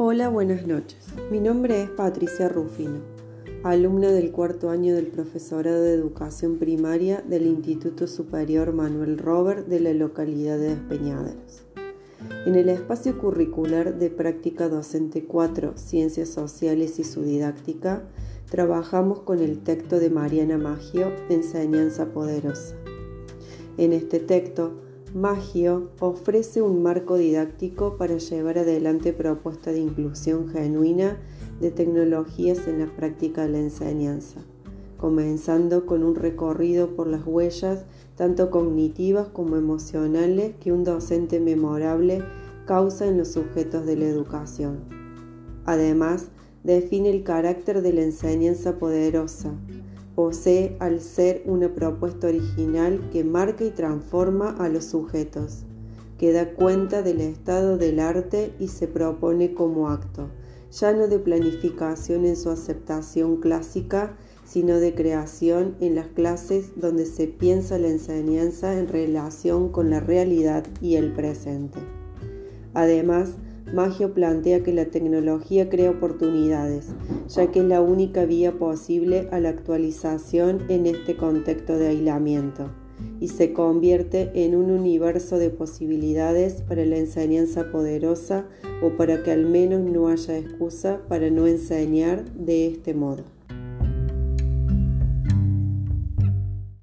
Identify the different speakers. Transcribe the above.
Speaker 1: Hola, buenas noches. Mi nombre es Patricia Rufino, alumna del cuarto año del Profesorado de Educación Primaria del Instituto Superior Manuel Robert de la localidad de Despeñaderos. En el espacio curricular de Práctica Docente 4, Ciencias Sociales y su Didáctica, trabajamos con el texto de Mariana Maggio, Enseñanza Poderosa. En este texto, Magio ofrece un marco didáctico para llevar adelante propuestas de inclusión genuina de tecnologías en la práctica de la enseñanza, comenzando con un recorrido por las huellas tanto cognitivas como emocionales que un docente memorable causa en los sujetos de la educación. Además, define el carácter de la enseñanza poderosa, posee al ser una propuesta original que marca y transforma a los sujetos, que da cuenta del estado del arte y se propone como acto, ya no de planificación en su aceptación clásica, sino de creación en las clases donde se piensa la enseñanza en relación con la realidad y el presente. Además, Magio plantea que la tecnología crea oportunidades, ya que es la única vía posible a la actualización en este contexto de aislamiento, y se convierte en un universo de posibilidades para la enseñanza poderosa o para que al menos no haya excusa para no enseñar de este modo.